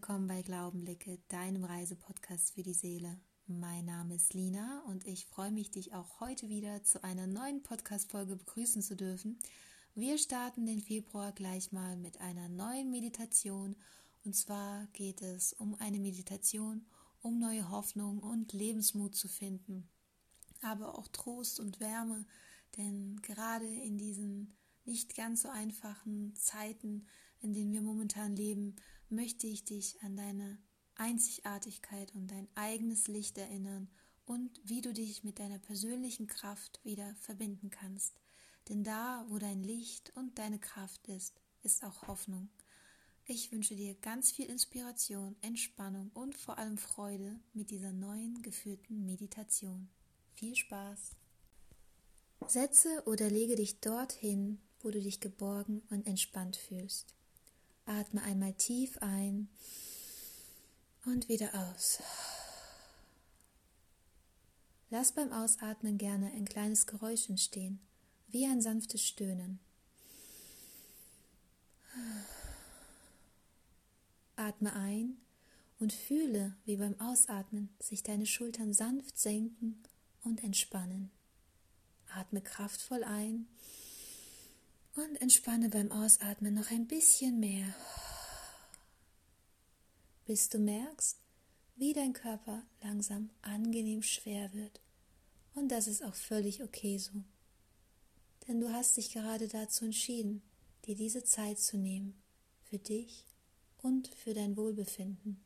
willkommen bei Glaubenblicke, deinem Reisepodcast für die Seele. Mein Name ist Lina und ich freue mich, dich auch heute wieder zu einer neuen Podcast-Folge begrüßen zu dürfen. Wir starten den Februar gleich mal mit einer neuen Meditation und zwar geht es um eine Meditation, um neue Hoffnung und Lebensmut zu finden, aber auch Trost und Wärme, denn gerade in diesen nicht ganz so einfachen Zeiten, in denen wir momentan leben, möchte ich dich an deine Einzigartigkeit und dein eigenes Licht erinnern und wie du dich mit deiner persönlichen Kraft wieder verbinden kannst. Denn da, wo dein Licht und deine Kraft ist, ist auch Hoffnung. Ich wünsche dir ganz viel Inspiration, Entspannung und vor allem Freude mit dieser neuen geführten Meditation. Viel Spaß! Setze oder lege dich dorthin, wo du dich geborgen und entspannt fühlst. Atme einmal tief ein und wieder aus. Lass beim Ausatmen gerne ein kleines Geräusch entstehen, wie ein sanftes Stöhnen. Atme ein und fühle, wie beim Ausatmen sich deine Schultern sanft senken und entspannen. Atme kraftvoll ein und entspanne beim Ausatmen noch ein bisschen mehr, bis du merkst, wie dein Körper langsam angenehm schwer wird. Und das ist auch völlig okay so. Denn du hast dich gerade dazu entschieden, dir diese Zeit zu nehmen, für dich und für dein Wohlbefinden.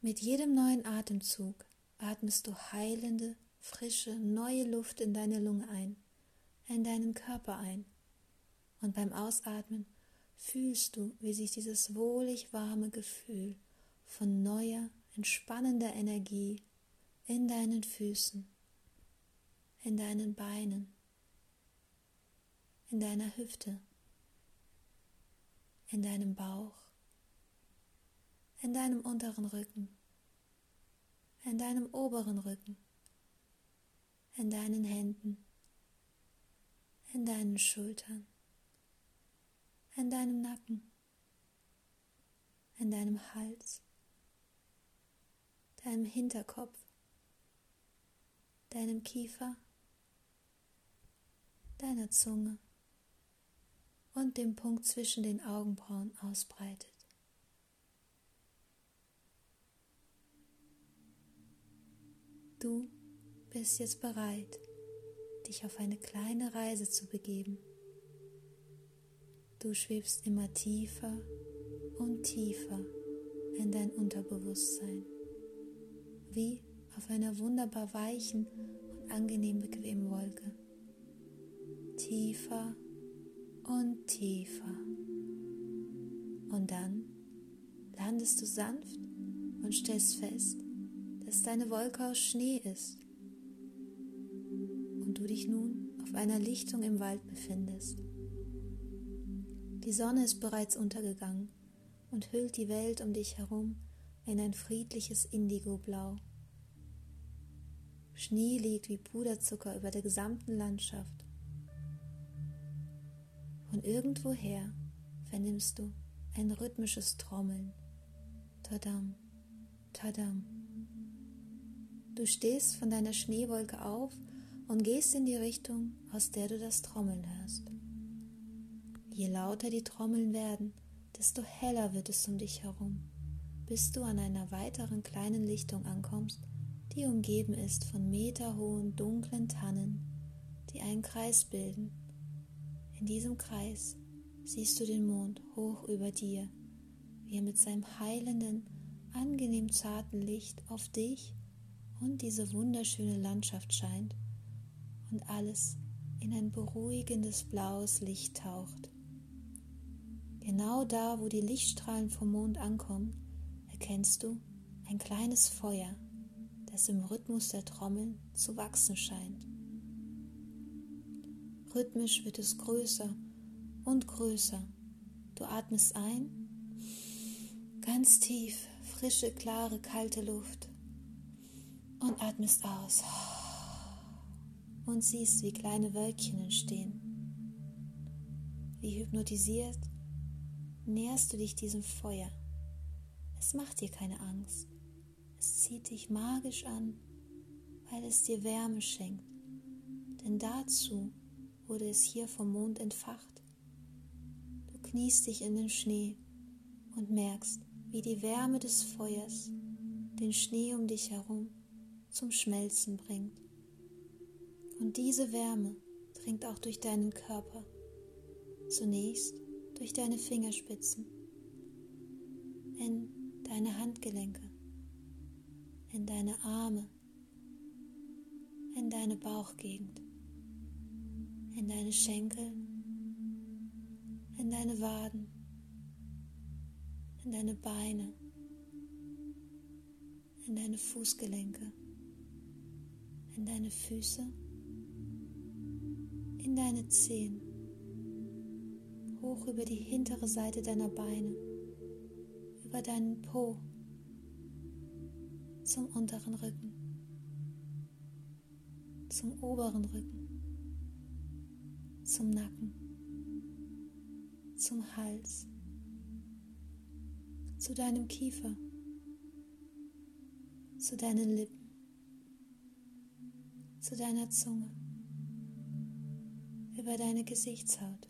Mit jedem neuen Atemzug atmest du heilende, frische, neue Luft in deine Lunge ein in deinen Körper ein. Und beim Ausatmen fühlst du, wie sich dieses wohlig warme Gefühl von neuer, entspannender Energie in deinen Füßen, in deinen Beinen, in deiner Hüfte, in deinem Bauch, in deinem unteren Rücken, in deinem oberen Rücken, in deinen Händen, in deinen Schultern, in deinem Nacken, in deinem Hals, deinem Hinterkopf, deinem Kiefer, deiner Zunge und dem Punkt zwischen den Augenbrauen ausbreitet. Du bist jetzt bereit, dich auf eine kleine Reise zu begeben. Du schwebst immer tiefer und tiefer in dein Unterbewusstsein, wie auf einer wunderbar weichen und angenehm bequemen Wolke. Tiefer und tiefer. Und dann landest du sanft und stellst fest, dass deine Wolke aus Schnee ist dich nun auf einer Lichtung im Wald befindest. Die Sonne ist bereits untergegangen und hüllt die Welt um dich herum in ein friedliches Indigoblau. Schnee liegt wie Puderzucker über der gesamten Landschaft. Von irgendwoher vernimmst du ein rhythmisches Trommeln. Tadam, tadam. Du stehst von deiner Schneewolke auf und gehst in die Richtung, aus der du das Trommeln hörst. Je lauter die Trommeln werden, desto heller wird es um dich herum, bis du an einer weiteren kleinen Lichtung ankommst, die umgeben ist von meterhohen dunklen Tannen, die einen Kreis bilden. In diesem Kreis siehst du den Mond hoch über dir, wie er mit seinem heilenden, angenehm zarten Licht auf dich und diese wunderschöne Landschaft scheint und alles in ein beruhigendes blaues Licht taucht. Genau da, wo die Lichtstrahlen vom Mond ankommen, erkennst du ein kleines Feuer, das im Rhythmus der Trommeln zu wachsen scheint. Rhythmisch wird es größer und größer. Du atmest ein, ganz tief, frische, klare, kalte Luft und atmest aus und siehst, wie kleine Wölkchen entstehen. Wie hypnotisiert näherst du dich diesem Feuer. Es macht dir keine Angst. Es zieht dich magisch an, weil es dir Wärme schenkt. Denn dazu wurde es hier vom Mond entfacht. Du kniest dich in den Schnee und merkst, wie die Wärme des Feuers den Schnee um dich herum zum Schmelzen bringt. Und diese Wärme dringt auch durch deinen Körper, zunächst durch deine Fingerspitzen, in deine Handgelenke, in deine Arme, in deine Bauchgegend, in deine Schenkel, in deine Waden, in deine Beine, in deine Fußgelenke, in deine Füße, in deine Zehen, hoch über die hintere Seite deiner Beine, über deinen Po. Zum unteren Rücken, zum oberen Rücken, zum Nacken, zum Hals, zu deinem Kiefer. Zu deinen Lippen, zu deiner Zunge, über deine Gesichtshaut,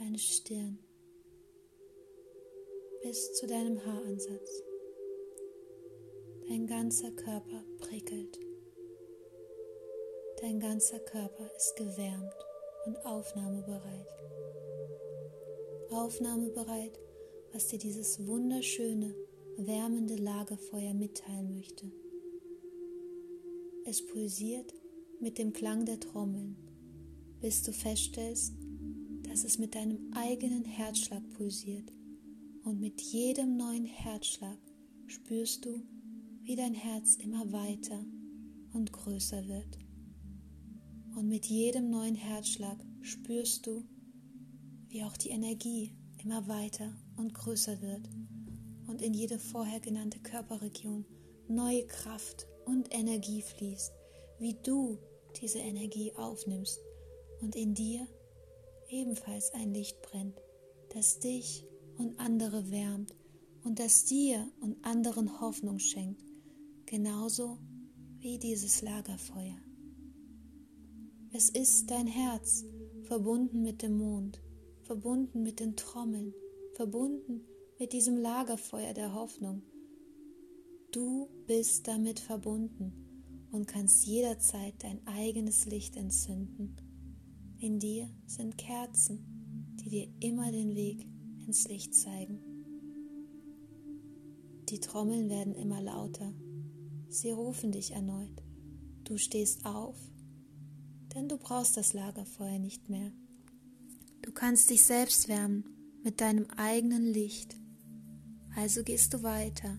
deine Stirn, bis zu deinem Haaransatz. Dein ganzer Körper prickelt. Dein ganzer Körper ist gewärmt und aufnahmebereit. Aufnahmebereit, was dir dieses wunderschöne wärmende Lagerfeuer mitteilen möchte. Es pulsiert mit dem Klang der Trommeln, bis du feststellst, dass es mit deinem eigenen Herzschlag pulsiert. Und mit jedem neuen Herzschlag spürst du, wie dein Herz immer weiter und größer wird. Und mit jedem neuen Herzschlag spürst du, wie auch die Energie immer weiter und größer wird. Und in jede vorher genannte Körperregion neue Kraft und Energie fließt, wie du diese Energie aufnimmst und in dir ebenfalls ein Licht brennt, das dich und andere wärmt und das dir und anderen Hoffnung schenkt, genauso wie dieses Lagerfeuer. Es ist dein Herz, verbunden mit dem Mond, verbunden mit den Trommeln, verbunden mit diesem Lagerfeuer der Hoffnung. Du bist damit verbunden und kannst jederzeit dein eigenes Licht entzünden. In dir sind Kerzen, die dir immer den Weg ins Licht zeigen. Die Trommeln werden immer lauter. Sie rufen dich erneut. Du stehst auf, denn du brauchst das Lagerfeuer nicht mehr. Du kannst dich selbst wärmen mit deinem eigenen Licht. Also gehst du weiter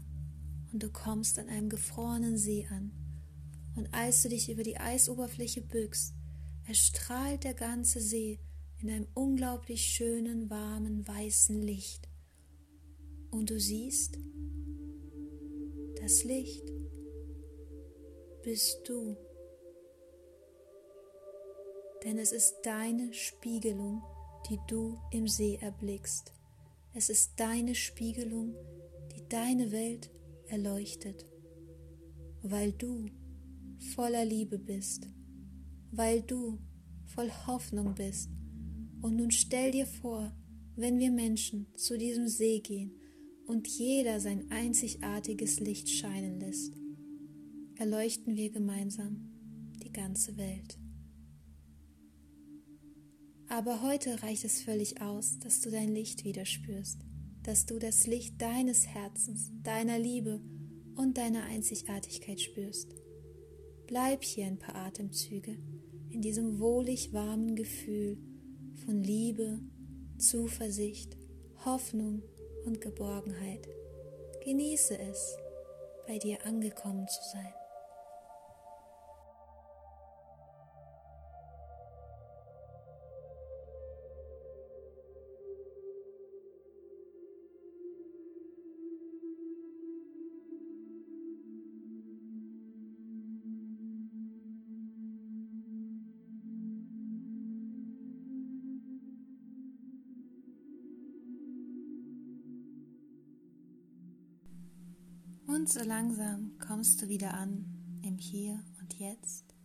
und du kommst an einem gefrorenen See an. Und als du dich über die Eisoberfläche bückst, erstrahlt der ganze See in einem unglaublich schönen, warmen, weißen Licht. Und du siehst, das Licht bist du. Denn es ist deine Spiegelung, die du im See erblickst. Es ist deine Spiegelung, die deine Welt erleuchtet, weil du voller Liebe bist, weil du voll Hoffnung bist. Und nun stell dir vor, wenn wir Menschen zu diesem See gehen und jeder sein einzigartiges Licht scheinen lässt, erleuchten wir gemeinsam die ganze Welt. Aber heute reicht es völlig aus, dass du dein Licht wieder spürst, dass du das Licht deines Herzens, deiner Liebe und deiner Einzigartigkeit spürst. Bleib hier ein paar Atemzüge in diesem wohlig warmen Gefühl von Liebe, Zuversicht, Hoffnung und Geborgenheit. Genieße es, bei dir angekommen zu sein. Und so langsam kommst du wieder an im Hier und Jetzt.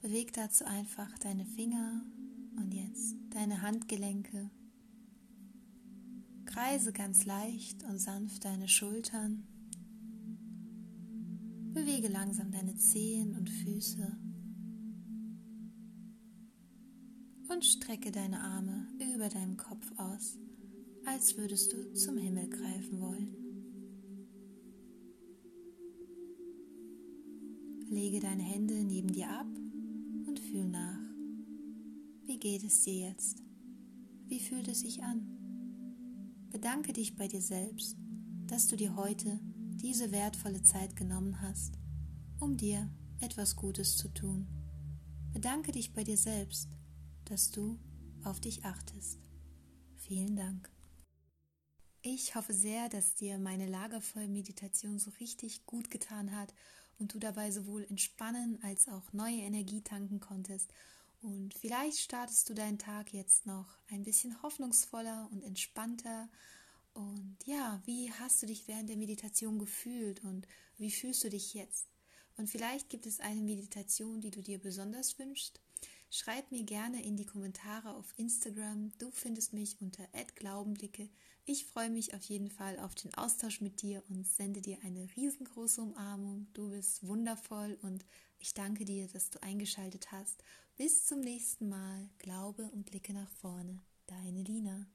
Beweg dazu einfach deine Finger und jetzt deine Handgelenke. Kreise ganz leicht und sanft deine Schultern. Bewege langsam deine Zehen und Füße. Und strecke deine Arme über deinem Kopf aus, als würdest du zum Himmel greifen wollen. Lege deine Hände neben dir ab und fühl nach. Wie geht es dir jetzt? Wie fühlt es sich an? Bedanke dich bei dir selbst, dass du dir heute diese wertvolle Zeit genommen hast, um dir etwas Gutes zu tun. Bedanke dich bei dir selbst, dass du auf dich achtest. Vielen Dank. Ich hoffe sehr, dass dir meine Lagervoll-Meditation so richtig gut getan hat und du dabei sowohl entspannen als auch neue Energie tanken konntest. Und vielleicht startest du deinen Tag jetzt noch ein bisschen hoffnungsvoller und entspannter. Und ja, wie hast du dich während der Meditation gefühlt und wie fühlst du dich jetzt? Und vielleicht gibt es eine Meditation, die du dir besonders wünschst. Schreib mir gerne in die Kommentare auf Instagram. Du findest mich unter @glaubenblicke. Ich freue mich auf jeden Fall auf den Austausch mit dir und sende dir eine riesengroße Umarmung. Du bist wundervoll und ich danke dir, dass du eingeschaltet hast. Bis zum nächsten Mal. Glaube und blicke nach vorne. Deine Lina.